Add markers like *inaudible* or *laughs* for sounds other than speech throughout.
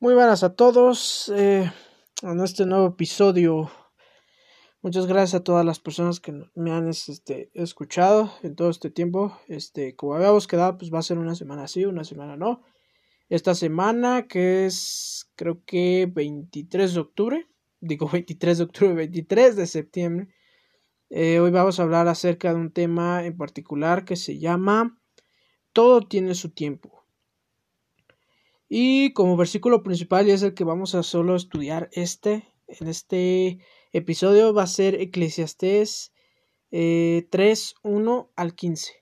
Muy buenas a todos eh, en este nuevo episodio. Muchas gracias a todas las personas que me han este, escuchado en todo este tiempo. Este, como habíamos quedado, pues va a ser una semana sí, una semana no. Esta semana que es creo que 23 de octubre, digo *laughs* 23 de octubre, 23 de septiembre. Eh, hoy vamos a hablar acerca de un tema en particular que se llama Todo tiene su tiempo. Y como versículo principal, y es el que vamos a solo estudiar este, en este episodio, va a ser Eclesiastés eh, 3, 1 al 15.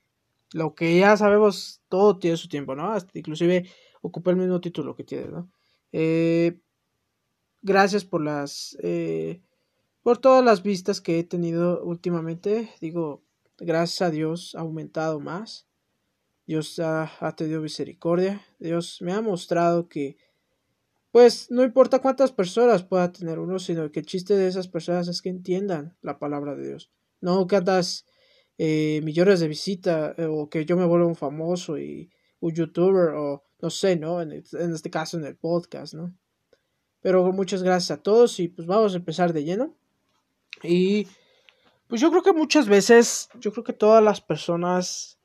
Lo que ya sabemos, todo tiene su tiempo, ¿no? Hasta inclusive ocupa el mismo título que tiene, ¿no? Eh, gracias por las... Eh, por todas las vistas que he tenido últimamente. Digo, gracias a Dios ha aumentado más. Dios ha, tenido misericordia. Dios me ha mostrado que, pues, no importa cuántas personas pueda tener uno, sino que el chiste de esas personas es que entiendan la palabra de Dios. No que eh, millones de visitas eh, o que yo me vuelva un famoso y un youtuber o no sé, ¿no? En, en este caso en el podcast, ¿no? Pero muchas gracias a todos y pues vamos a empezar de lleno. Y pues yo creo que muchas veces, yo creo que todas las personas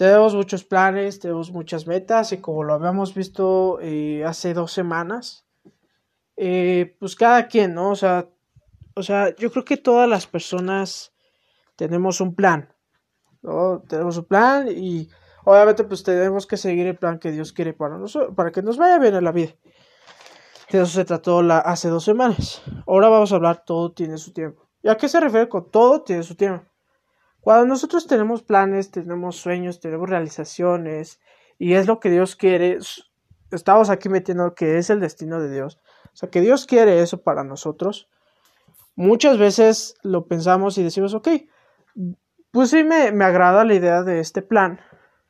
tenemos muchos planes, tenemos muchas metas y como lo habíamos visto eh, hace dos semanas, eh, pues cada quien, ¿no? O sea, o sea, yo creo que todas las personas tenemos un plan, ¿no? Tenemos un plan y obviamente pues tenemos que seguir el plan que Dios quiere para nosotros, para que nos vaya bien en la vida. De eso se trató la, hace dos semanas. Ahora vamos a hablar todo tiene su tiempo. ¿Y a qué se refiere con todo tiene su tiempo? Cuando nosotros tenemos planes, tenemos sueños, tenemos realizaciones y es lo que Dios quiere, estamos aquí metiendo que es el destino de Dios. O sea, que Dios quiere eso para nosotros. Muchas veces lo pensamos y decimos, ok, pues sí me, me agrada la idea de este plan,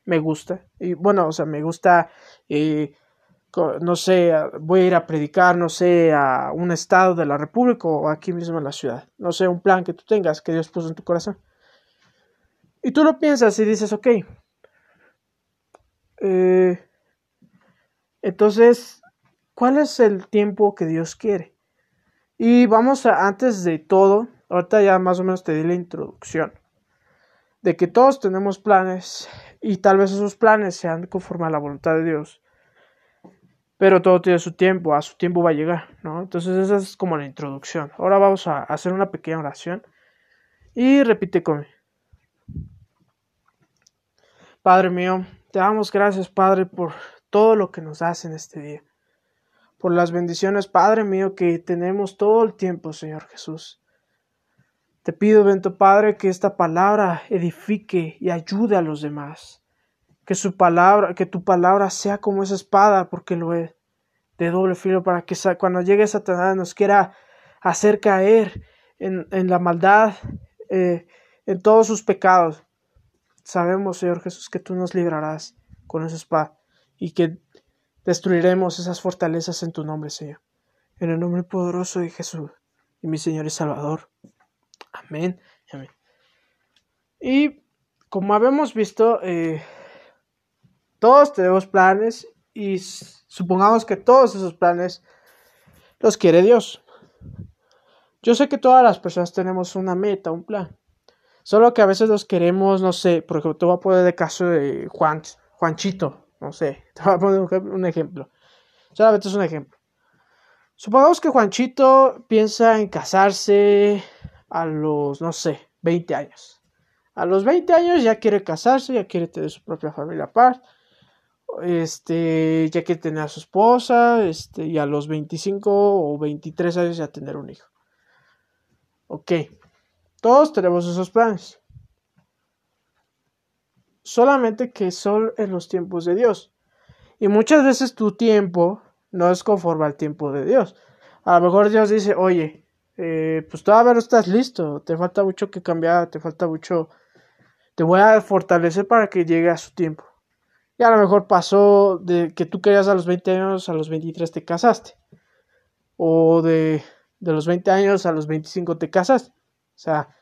me gusta. Y bueno, o sea, me gusta, no sé, voy a ir a predicar, no sé, a un estado de la República o aquí mismo en la ciudad. No sé, un plan que tú tengas, que Dios puso en tu corazón. Y tú lo piensas y dices, ok. Eh, entonces, ¿cuál es el tiempo que Dios quiere? Y vamos a, antes de todo, ahorita ya más o menos te di la introducción, de que todos tenemos planes y tal vez esos planes sean conforme a la voluntad de Dios. Pero todo tiene su tiempo, a su tiempo va a llegar, ¿no? Entonces esa es como la introducción. Ahora vamos a hacer una pequeña oración y repite conmigo. Padre mío, te damos gracias, Padre, por todo lo que nos das en este día. Por las bendiciones, Padre mío, que tenemos todo el tiempo, Señor Jesús. Te pido, Bento Padre, que esta palabra edifique y ayude a los demás. Que su palabra, que tu palabra sea como esa espada, porque lo es, de doble filo, para que cuando llegue Satanás nos quiera hacer caer en, la maldad, eh, en todos sus pecados. Sabemos, Señor Jesús, que tú nos librarás con esa espada y que destruiremos esas fortalezas en tu nombre, Señor. En el nombre poderoso de Jesús y mi Señor y Salvador. Amén. Amén. Y como habíamos visto, eh, todos tenemos planes y supongamos que todos esos planes los quiere Dios. Yo sé que todas las personas tenemos una meta, un plan. Solo que a veces los queremos, no sé, porque te voy a poner el caso de Juan, Juanchito, no sé, *laughs* te voy a poner un ejemplo. Solamente es un ejemplo. Supongamos que Juanchito piensa en casarse a los, no sé, 20 años. A los 20 años ya quiere casarse, ya quiere tener su propia familia aparte. Este, ya quiere tener a su esposa, este, y a los 25 o 23 años ya tener un hijo. Ok. Todos tenemos esos planes. Solamente que son en los tiempos de Dios. Y muchas veces tu tiempo no es conforme al tiempo de Dios. A lo mejor Dios dice, oye, eh, pues todavía no estás listo, te falta mucho que cambiar, te falta mucho, te voy a fortalecer para que llegue a su tiempo. Y a lo mejor pasó de que tú querías a los 20 años, a los 23 te casaste. O de, de los 20 años a los 25 te casaste. O sea,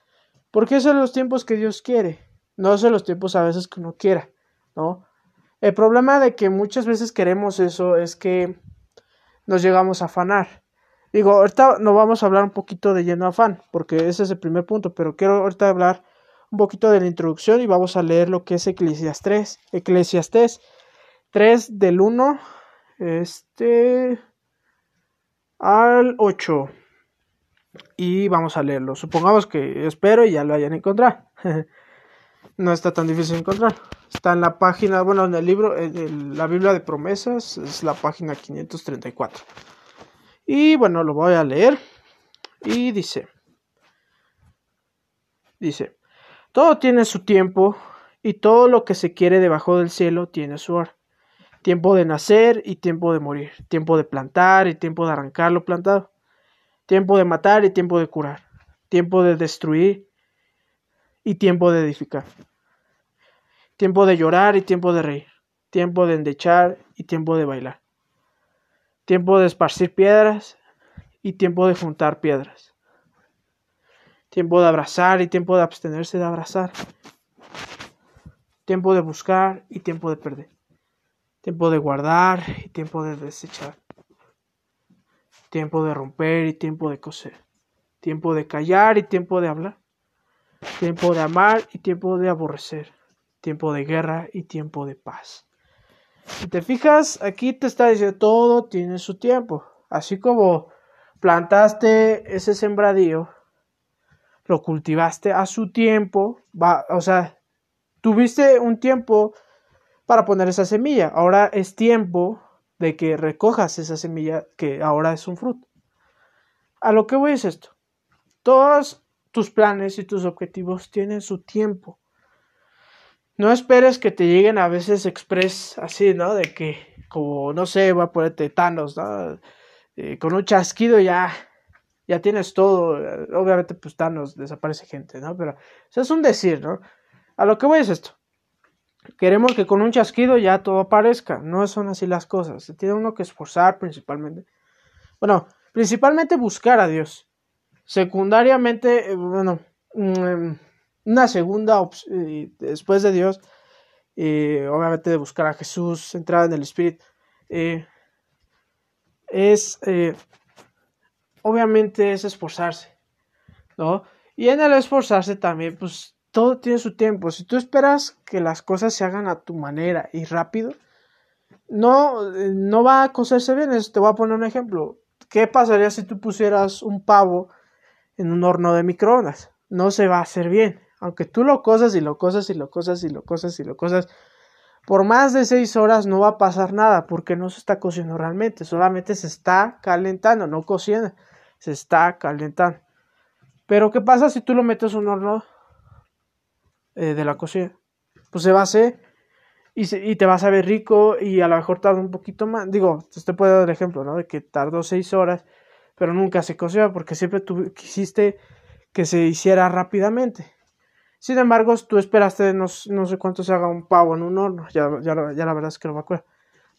porque son los tiempos que Dios quiere, no son los tiempos a veces que uno quiera, ¿no? El problema de que muchas veces queremos eso es que nos llegamos a afanar. Digo, ahorita no vamos a hablar un poquito de lleno afán, porque ese es el primer punto, pero quiero ahorita hablar un poquito de la introducción y vamos a leer lo que es Eclesiastes, Eclesiastes 3 del 1 este al 8 y vamos a leerlo. Supongamos que espero y ya lo hayan encontrado. *laughs* no está tan difícil encontrar. Está en la página, bueno, en el libro, en la Biblia de promesas, es la página 534. Y bueno, lo voy a leer. Y dice, dice, todo tiene su tiempo y todo lo que se quiere debajo del cielo tiene su hora. Tiempo de nacer y tiempo de morir. Tiempo de plantar y tiempo de arrancar lo plantado. Tiempo de matar y tiempo de curar. Tiempo de destruir y tiempo de edificar. Tiempo de llorar y tiempo de reír. Tiempo de endechar y tiempo de bailar. Tiempo de esparcir piedras y tiempo de juntar piedras. Tiempo de abrazar y tiempo de abstenerse de abrazar. Tiempo de buscar y tiempo de perder. Tiempo de guardar y tiempo de desechar. Tiempo de romper y tiempo de coser. Tiempo de callar y tiempo de hablar tiempo de amar y tiempo de aborrecer, tiempo de guerra y tiempo de paz. Si te fijas, aquí te está diciendo todo tiene su tiempo. Así como plantaste ese sembradío, lo cultivaste a su tiempo, va, o sea, tuviste un tiempo para poner esa semilla. Ahora es tiempo de que recojas esa semilla que ahora es un fruto. A lo que voy es esto. Todos tus planes y tus objetivos tienen su tiempo. No esperes que te lleguen a veces express así, ¿no? De que, como, no sé, voy a ponerte Thanos, ¿no? Eh, con un chasquido ya, ya tienes todo. Obviamente, pues Thanos desaparece gente, ¿no? Pero eso es un decir, ¿no? A lo que voy es esto. Queremos que con un chasquido ya todo aparezca. No son así las cosas. Se tiene uno que esforzar principalmente. Bueno, principalmente buscar a Dios. Secundariamente, eh, bueno, mm, una segunda opción, después de Dios, obviamente de buscar a Jesús, entrar en el Espíritu, eh, es, eh, obviamente es esforzarse, ¿no? Y en el esforzarse también, pues todo tiene su tiempo. Si tú esperas que las cosas se hagan a tu manera y rápido, no, no va a coserse bien. te voy a poner un ejemplo. ¿Qué pasaría si tú pusieras un pavo en un horno de microondas. No se va a hacer bien. Aunque tú lo cosas y lo cosas y lo cosas y lo cosas y lo cosas, por más de seis horas no va a pasar nada porque no se está cociendo realmente. Solamente se está calentando, no cociendo. Se está calentando. Pero ¿qué pasa si tú lo metes en un horno eh, de la cocina? Pues se va a hacer y, y, te va a saber rico y a lo mejor tarda un poquito más. Digo, te puedo dar el ejemplo, ¿no? De que tardó seis horas pero nunca se coció porque siempre tú quisiste que se hiciera rápidamente. Sin embargo, tú esperaste no, sé cuánto se haga un pavo en un horno, ya, la verdad es que no me acuerdo.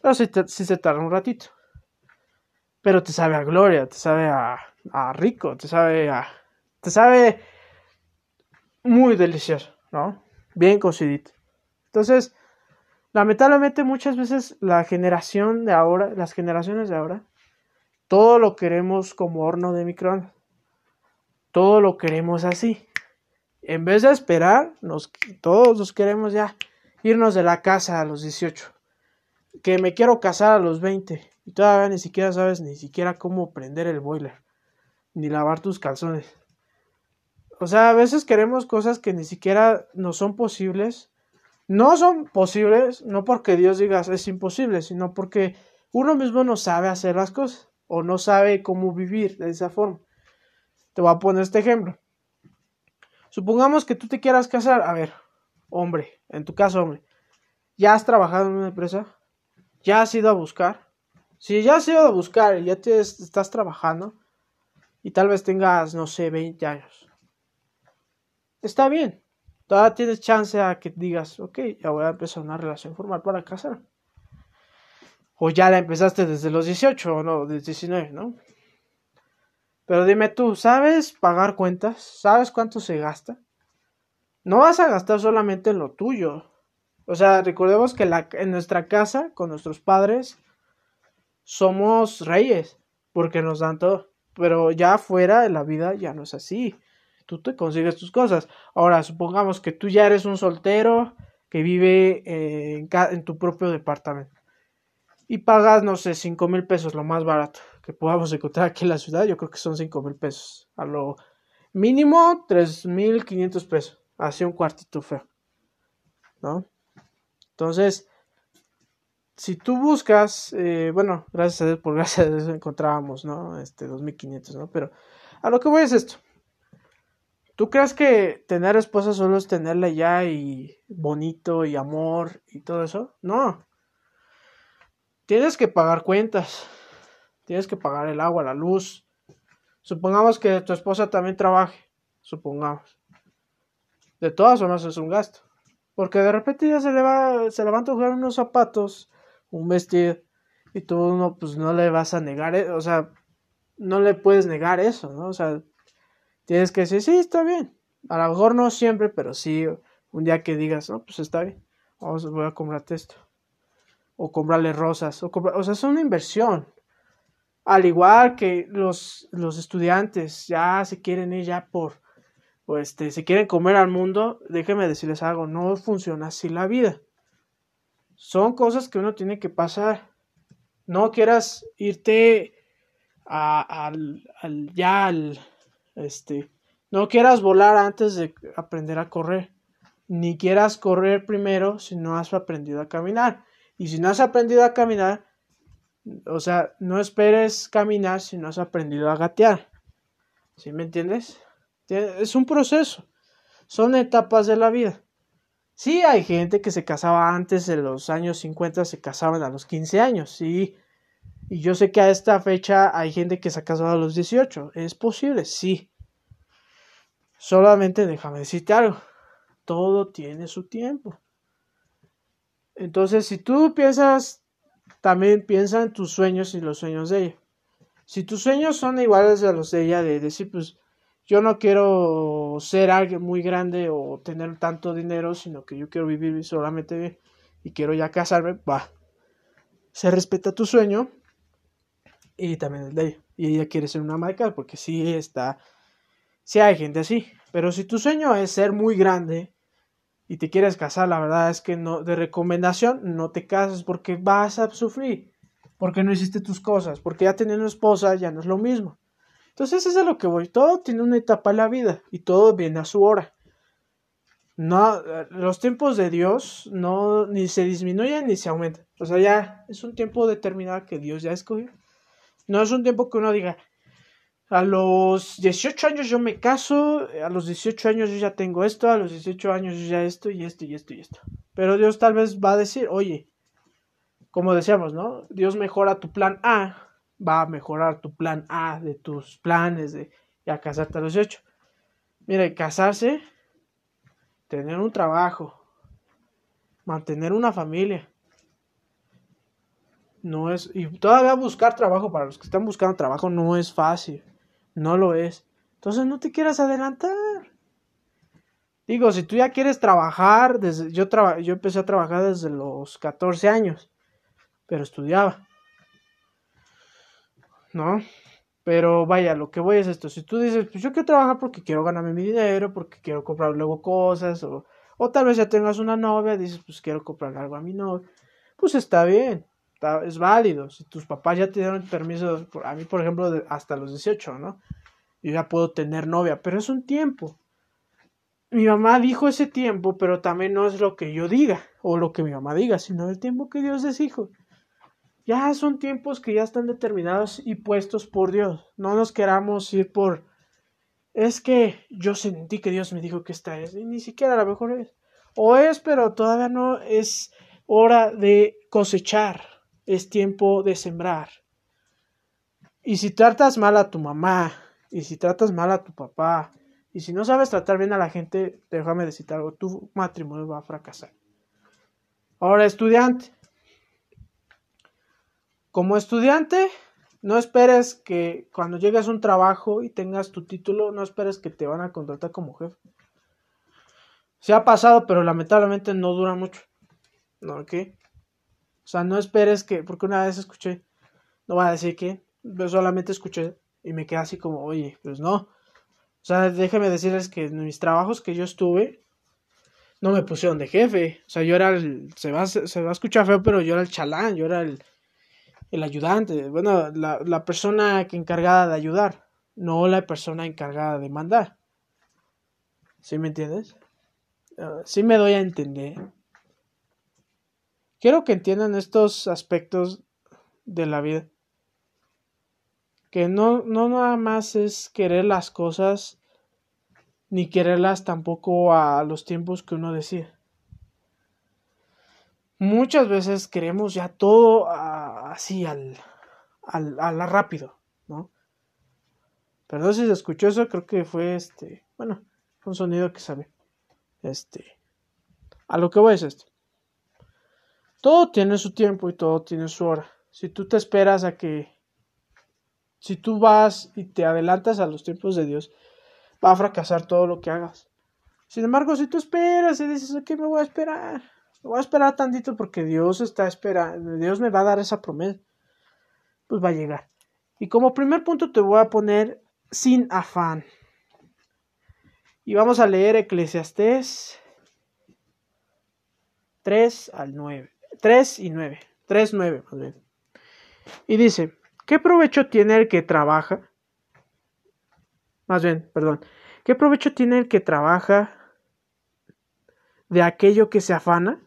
Pero sí, se tarda un ratito. Pero te sabe a gloria, te sabe a, a rico, te sabe a... Te sabe muy delicioso, ¿no? Bien cocidito. Entonces, lamentablemente muchas veces la generación de ahora, las generaciones de ahora, todo lo queremos como horno de microondas. Todo lo queremos así. En vez de esperar, nos, todos nos queremos ya irnos de la casa a los 18. Que me quiero casar a los 20. Y todavía ni siquiera sabes ni siquiera cómo prender el boiler. Ni lavar tus calzones. O sea, a veces queremos cosas que ni siquiera nos son posibles. No son posibles, no porque Dios diga es imposible, sino porque uno mismo no sabe hacer las cosas o no sabe cómo vivir de esa forma. Te voy a poner este ejemplo. Supongamos que tú te quieras casar, a ver, hombre, en tu caso, hombre, ya has trabajado en una empresa, ya has ido a buscar. Si ya has ido a buscar y ya te estás trabajando y tal vez tengas, no sé, 20 años. Está bien. Todavía tienes chance a que digas, ok, ya voy a empezar una relación formal para casar o ya la empezaste desde los 18 o no, desde 19, ¿no? Pero dime tú, ¿sabes pagar cuentas? ¿Sabes cuánto se gasta? No vas a gastar solamente en lo tuyo. O sea, recordemos que la, en nuestra casa, con nuestros padres, somos reyes, porque nos dan todo. Pero ya fuera de la vida ya no es así. Tú te consigues tus cosas. Ahora, supongamos que tú ya eres un soltero que vive eh, en, tu propio departamento. Y pagas, no sé, cinco mil pesos, lo más barato que podamos encontrar aquí en la ciudad. Yo creo que son cinco mil pesos. A lo mínimo, tres mil quinientos pesos. Así un cuartito feo. ¿No? Entonces, si tú buscas, eh, bueno, gracias a Dios, por *laughs* gracias a Dios encontrábamos, ¿no? Este 2500, ¿no? Pero a lo que voy es esto. ¿Tú crees que tener esposa solo es tenerla ya y bonito y amor y todo eso? No. Tienes que pagar cuentas. Tienes que pagar el agua, la luz. Supongamos que tu esposa también trabaje. Supongamos. De todas formas es un gasto. Porque de repente ya se le va, se le van a tocar unos zapatos un vestido y tú no, pues no le vas a negar, e, o sea, no le puedes negar eso, ¿no? O sea, tienes que decir, sí, está bien. A lo mejor no siempre, pero sí, un día que digas, no, pues está bien, vamos, voy a comprarte esto. O comprarle rosas, o, o sea, es una inversión. Al igual que los, los estudiantes ya se quieren ir ya por, o este, se quieren comer al mundo, déjenme decirles algo, no funciona así la vida. Son cosas que uno tiene que pasar. No quieras irte al, al, ya al, este, no quieras volar antes de aprender a correr. Ni quieras correr primero si no has aprendido a caminar. Y si no has aprendido a caminar, o sea, no esperes caminar si no has aprendido a gatear. ¿Sí me entiendes? Es un proceso. Son etapas de la vida. Sí, hay gente que se casaba antes de los años 50, se casaban a los 15 años, sí. Y yo sé que a esta fecha hay gente que se ha casado a los 18. ¿Es posible? Sí. Solamente déjame decirte algo. Todo tiene su tiempo. Entonces, si tú piensas, también piensa en tus sueños y los sueños de ella. Si tus sueños son iguales a los de ella, de decir, pues, yo no quiero ser alguien muy grande o tener tanto dinero, sino que yo quiero vivir solamente bien y quiero ya casarme, va. Se respeta tu sueño y también de ella. Y ella quiere ser una marca porque sí está, sí hay gente así. Pero si tu sueño es ser muy grande y te quieres casar, la verdad es que no, de recomendación, no te cases porque vas a sufrir. Porque no hiciste tus cosas. Porque ya teniendo esposa ya no es lo mismo. Entonces eso es a lo que voy. Todo tiene una etapa en la vida y todo viene a su hora. No, los tiempos de Dios no ni se disminuyen ni se aumentan. O sea, ya es un tiempo determinado que Dios ya escogió. No es un tiempo que uno diga, a los 18 años yo me caso, a los 18 años yo ya tengo esto, a los 18 años yo ya esto y esto y esto y esto. Pero Dios tal vez va a decir, oye, como decíamos, ¿no? Dios mejora tu plan A va a mejorar tu plan A de tus planes de ya casarte a los 18. Mire, casarse, tener un trabajo, mantener una familia. No es, y todavía buscar trabajo para los que están buscando trabajo no es fácil, no lo es. Entonces no te quieras adelantar. Digo, si tú ya quieres trabajar, desde, yo, yo empecé a trabajar desde los 14 años, pero estudiaba. ¿no? Pero vaya, lo que voy es esto. Si tú dices, pues yo quiero trabajar porque quiero ganarme mi dinero, porque quiero comprar luego cosas, o, o tal vez ya tengas una novia, dices, pues quiero comprar algo a mi novia, pues está bien, es válido. Si tus papás ya te dieron permiso, a mí por ejemplo, hasta los 18, ¿no? Yo ya puedo tener novia, pero es un tiempo. Mi mamá dijo ese tiempo, pero también no es lo que yo diga, o lo que mi mamá diga, sino el tiempo que Dios dijo. Ya son tiempos que ya están determinados y puestos por Dios. No nos queramos ir por... Es que yo sentí que Dios me dijo que esta es. Y ni siquiera a lo mejor es. O es, pero todavía no es hora de cosechar. Es tiempo de sembrar. Y si tratas mal a tu mamá, y si tratas mal a tu papá, y si no sabes tratar bien a la gente, déjame decirte algo, tu matrimonio va a fracasar. Ahora, estudiante, como estudiante, no esperes que cuando llegues a un trabajo y tengas tu título, no esperes que te van a contratar como jefe. Se ha pasado, pero lamentablemente no dura mucho. ¿No? O sea, no esperes que, porque una vez escuché, No va a decir que yo solamente escuché y me quedé así como, oye, pues no. O sea, déjeme decirles que en mis trabajos que yo estuve, no me pusieron de jefe. O sea, yo era el, se va, se va a escuchar feo, pero yo era el chalán, yo era el, el ayudante. Bueno, la, la persona que encargada de ayudar, no la persona encargada de mandar. ¿Sí me entiendes? Uh, sí me doy a entender. Quiero que entiendan estos aspectos de la vida. Que no, no nada más es querer las cosas, ni quererlas tampoco a los tiempos que uno decide. Muchas veces queremos ya todo así al, al, a la rápido, ¿no? Perdón si se escuchó eso, creo que fue este, bueno, un sonido que sabe. Este, a lo que voy es esto. Todo tiene su tiempo y todo tiene su hora. Si tú te esperas a que, si tú vas y te adelantas a los tiempos de Dios, va a fracasar todo lo que hagas. Sin embargo, si tú esperas y dices, ¿qué me voy a esperar? Me voy a esperar tantito porque Dios está esperando, Dios me va a dar esa promesa. Pues va a llegar. Y como primer punto te voy a poner sin afán. Y vamos a leer Eclesiastés 3 al 9. 3 y 9. 3, 9 más bien. Y dice, ¿qué provecho tiene el que trabaja? Más bien, perdón. ¿Qué provecho tiene el que trabaja de aquello que se afana?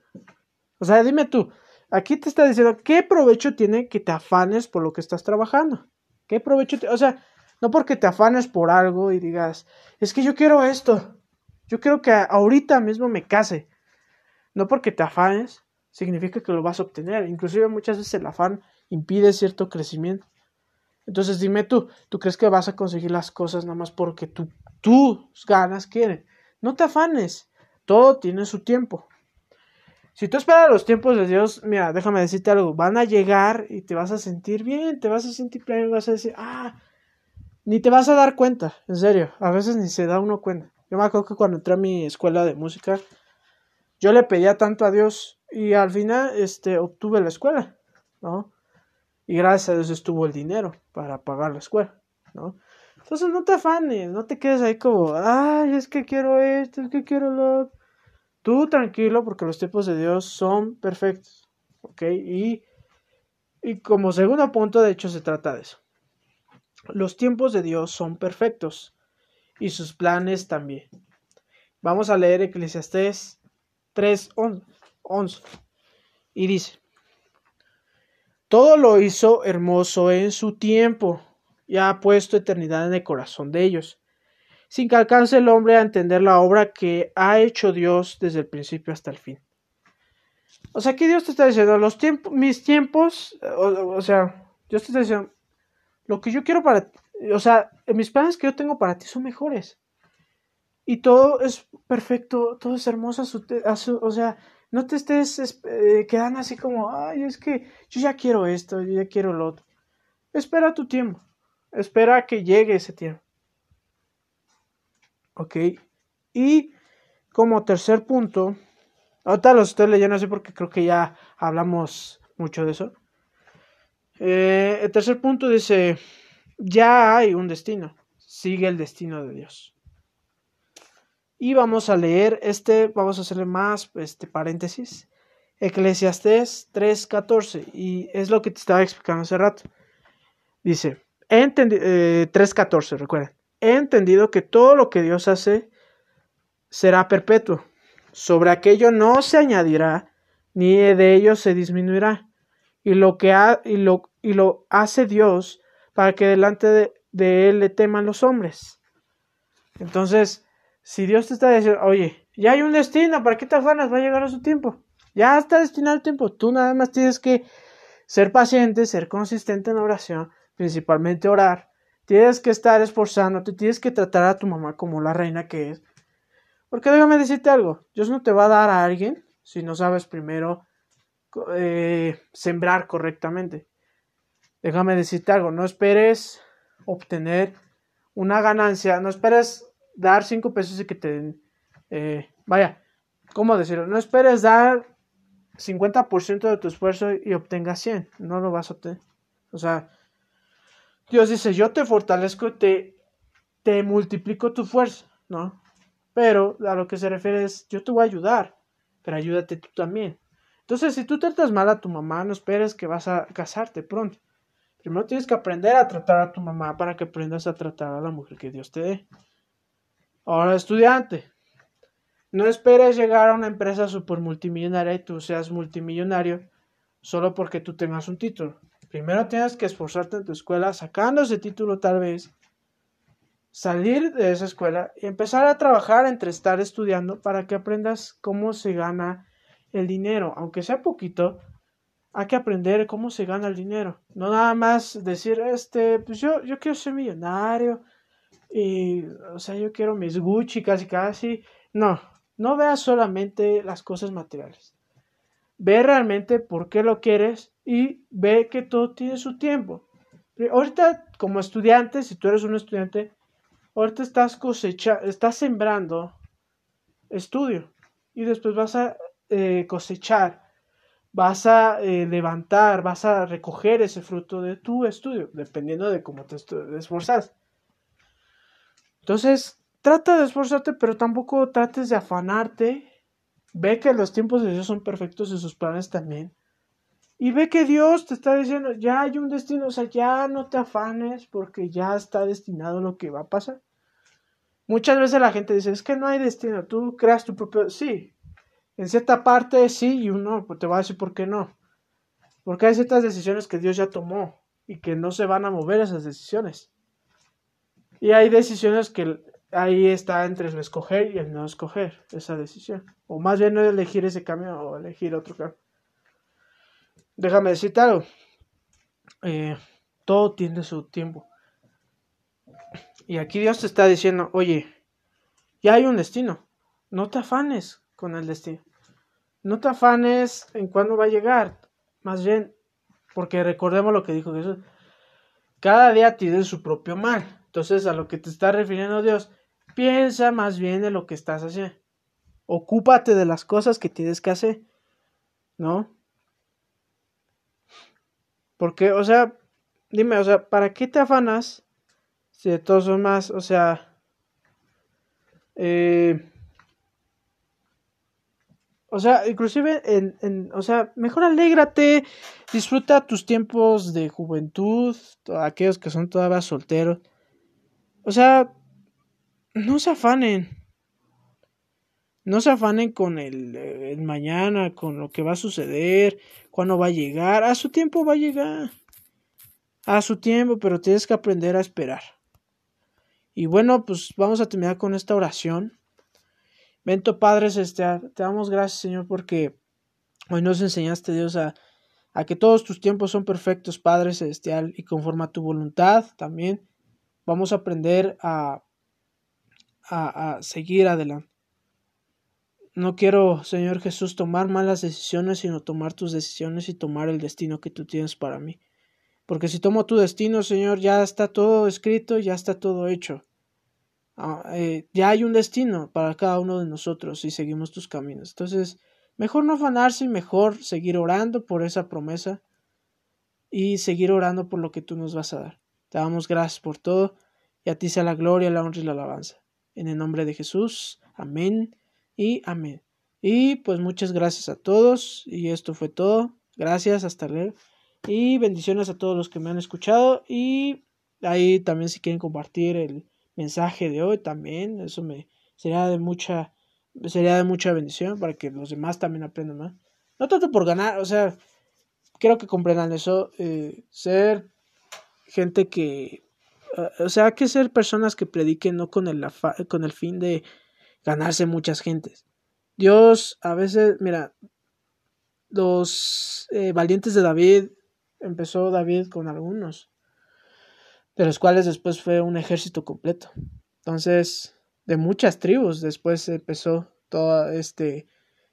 O sea, dime tú, aquí te está diciendo, ¿qué provecho tiene que te afanes por lo que estás trabajando? ¿Qué provecho? Te... O sea, no porque te afanes por algo y digas, es que yo quiero esto. Yo quiero que ahorita mismo me case. No porque te afanes significa que lo vas a obtener. Inclusive muchas veces el afán impide cierto crecimiento. Entonces dime tú, ¿tú crees que vas a conseguir las cosas nada más porque tú, tus ganas quieren? No te afanes, todo tiene su tiempo. Si tú esperas los tiempos de Dios, mira, déjame decirte algo, van a llegar y te vas a sentir bien, te vas a sentir pleno, vas a decir, ah, ni te vas a dar cuenta, en serio, a veces ni se da uno cuenta. Yo me acuerdo que cuando entré a mi escuela de música, yo le pedía tanto a Dios y al final este, obtuve la escuela, ¿no? Y gracias a Dios estuvo el dinero para pagar la escuela, ¿no? Entonces no te afanes, no te quedes ahí como, ay, es que quiero esto, es que quiero lo Tú tranquilo porque los tiempos de Dios son perfectos, ¿ok? Y, y como segundo punto, de hecho, se trata de eso. Los tiempos de Dios son perfectos y sus planes también. Vamos a leer Eclesiastés 3, 11. Y dice, todo lo hizo hermoso en su tiempo y ha puesto eternidad en el corazón de ellos, sin que alcance el hombre a entender la obra que ha hecho Dios desde el principio hasta el fin. O sea, aquí Dios te está diciendo, los tiempos, mis tiempos, o, sea, Dios te está diciendo, lo que yo quiero para ti, o sea, mis planes que yo tengo para ti son mejores. Y todo es perfecto, todo es hermoso, o sea, no te estés eh, quedando así como, ay, es que yo ya quiero esto, yo ya quiero lo otro. Espera tu tiempo, espera que llegue ese tiempo. Ok, y como tercer punto, ahorita lo estoy leyendo así porque creo que ya hablamos mucho de eso. Eh, el tercer punto dice, ya hay un destino, sigue el destino de Dios. Y vamos a leer este, vamos a hacerle más este paréntesis. Eclesiastés 3.14. Y es lo que te estaba explicando hace rato. Dice, entendido, 3.14, recuerden. He entendido que todo lo que Dios hace será perpetuo. Sobre aquello no se añadirá, ni de ello se disminuirá. Y lo que ha, y lo, y lo hace Dios para que delante de, de él le teman los hombres. Entonces, si Dios te está diciendo, oye, ya hay un destino, ¿para qué te afanas? Va a llegar a su tiempo. Ya está destinado el tiempo. Tú nada más tienes que ser paciente, ser consistente en la oración, principalmente orar. Tienes que estar esforzándote, tienes que tratar a tu mamá como la reina que es. Porque déjame decirte algo, Dios no te va a dar a alguien si no sabes primero eh, sembrar correctamente. Déjame decirte algo, no esperes obtener una ganancia, no esperes dar cinco pesos y que te den, eh, vaya, ¿cómo decirlo? No esperes dar 50% de tu esfuerzo y obtengas 100, no lo vas a obtener. O sea, Dios dice, yo te fortalezco, te, te multiplico tu fuerza, ¿no? Pero a lo que se refiere es, yo te voy a ayudar, pero ayúdate tú también. Entonces, si tú tratas mal a tu mamá, no esperes que vas a casarte pronto. Primero tienes que aprender a tratar a tu mamá para que aprendas a tratar a la mujer que Dios te dé. Ahora, estudiante, no esperes llegar a una empresa super multimillonaria y tú seas multimillonario solo porque tú tengas un título. Primero tienes que esforzarte en tu escuela sacando ese título tal vez, salir de esa escuela y empezar a trabajar entre estar estudiando para que aprendas cómo se gana el dinero, aunque sea poquito, hay que aprender cómo se gana el dinero. No nada más decir, este, pues yo, yo quiero ser millonario y, o sea, yo quiero mis Gucci casi casi. No, no veas solamente las cosas materiales. Ve realmente por qué lo quieres y ve que todo tiene su tiempo. Ahorita, como estudiante, si tú eres un estudiante, ahorita estás cosecha, estás sembrando estudio y después vas a eh, cosechar, vas a eh, levantar, vas a recoger ese fruto de tu estudio, dependiendo de cómo te esforzas. Entonces, trata de esforzarte, pero tampoco trates de afanarte Ve que los tiempos de Dios son perfectos y sus planes también. Y ve que Dios te está diciendo, ya hay un destino, o sea, ya no te afanes porque ya está destinado lo que va a pasar. Muchas veces la gente dice, es que no hay destino, tú creas tu propio... Sí, en cierta parte sí y uno, pues te va a decir por qué no. Porque hay ciertas decisiones que Dios ya tomó y que no se van a mover esas decisiones. Y hay decisiones que ahí está entre el escoger y el no escoger esa decisión. O más bien no elegir ese cambio o elegir otro cambio. Déjame decirte algo. Eh, todo tiene su tiempo. Y aquí Dios te está diciendo, oye, ya hay un destino. No te afanes con el destino. No te afanes en cuándo va a llegar. Más bien, porque recordemos lo que dijo Jesús. Cada día tiene su propio mal. Entonces, a lo que te está refiriendo Dios Piensa más bien en lo que estás haciendo. Ocúpate de las cosas que tienes que hacer. ¿No? Porque, o sea, dime, o sea, ¿para qué te afanas si de todos son más, o sea, eh, o sea, inclusive en, en, o sea, mejor alégrate, disfruta tus tiempos de juventud, aquellos que son todavía solteros. O sea, no se afanen. No se afanen con el, mañana, con lo que va a suceder, cuándo va a llegar. A su tiempo va a llegar. A su tiempo, pero tienes que aprender a esperar. Y bueno, pues vamos a terminar con esta oración. Bento Padre Celestial, te damos gracias, Señor, porque hoy nos enseñaste, Dios, a que todos tus tiempos son perfectos, Padre Celestial, y conforme a tu voluntad también. Vamos a aprender a a, seguir adelante. No quiero, Señor Jesús, tomar malas decisiones, sino tomar tus decisiones y tomar el destino que tú tienes para mí. Porque si tomo tu destino, Señor, ya está todo escrito, ya está todo hecho. Ah, eh, ya hay un destino para cada uno de nosotros si seguimos tus caminos. Entonces, mejor no afanarse y mejor seguir orando por esa promesa y seguir orando por lo que tú nos vas a dar. Te damos gracias por todo y a ti sea la gloria, la honra y la alabanza. En el nombre de Jesús. Amén y amén. Y pues muchas gracias a todos. Y esto fue todo. Gracias, hasta luego. Y bendiciones a todos los que me han escuchado. Y ahí también si quieren compartir el mensaje de hoy también. Eso me sería de mucha sería de mucha bendición para que los demás también aprendan más. No tanto por ganar, o sea, quiero que comprendan eso. Eh, ser gente que o sea, hay que ser personas que prediquen no con el, con el fin de ganarse muchas gentes. Dios a veces, mira, los eh, valientes de David, empezó David con algunos, de los cuales después fue un ejército completo. Entonces, de muchas tribus, después empezó todo este,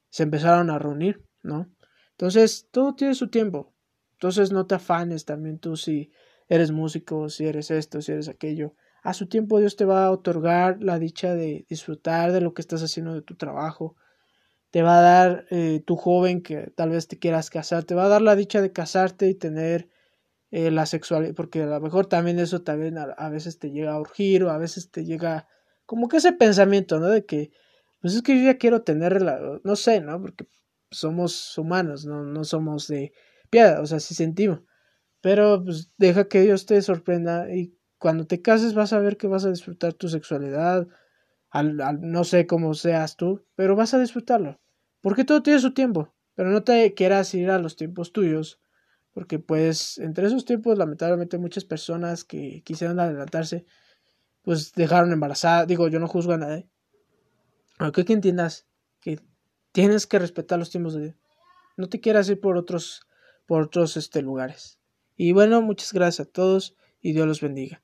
se empezaron a reunir, ¿no? Entonces, todo tiene su tiempo. Entonces, no te afanes también tú si eres músico, si eres esto, si eres aquello. A su tiempo Dios te va a otorgar la dicha de disfrutar de lo que estás haciendo de tu trabajo. Te va a dar eh, tu joven que tal vez te quieras casar, te va a dar la dicha de casarte y tener eh, la sexualidad, porque a lo mejor también eso también a, veces te llega a urgir o a veces te llega como que ese pensamiento, ¿no? De que, pues es que yo ya quiero tener, no sé, ¿no? Porque somos humanos, no, no somos de piedra, o sea, sí sentimos. Pero pues deja que Dios te sorprenda y cuando te cases vas a ver que vas a disfrutar tu sexualidad, al, no sé cómo seas tú, pero vas a disfrutarlo. Porque todo tiene su tiempo, pero no te quieras ir a los tiempos tuyos, porque pues entre esos tiempos lamentablemente muchas personas que quisieron adelantarse, pues dejaron embarazada, digo, yo no juzgo a nadie, pero que entiendas que tienes que respetar los tiempos de Dios. No te quieras ir por otros, por otros este, lugares. Y bueno, muchas gracias a todos y Dios los bendiga.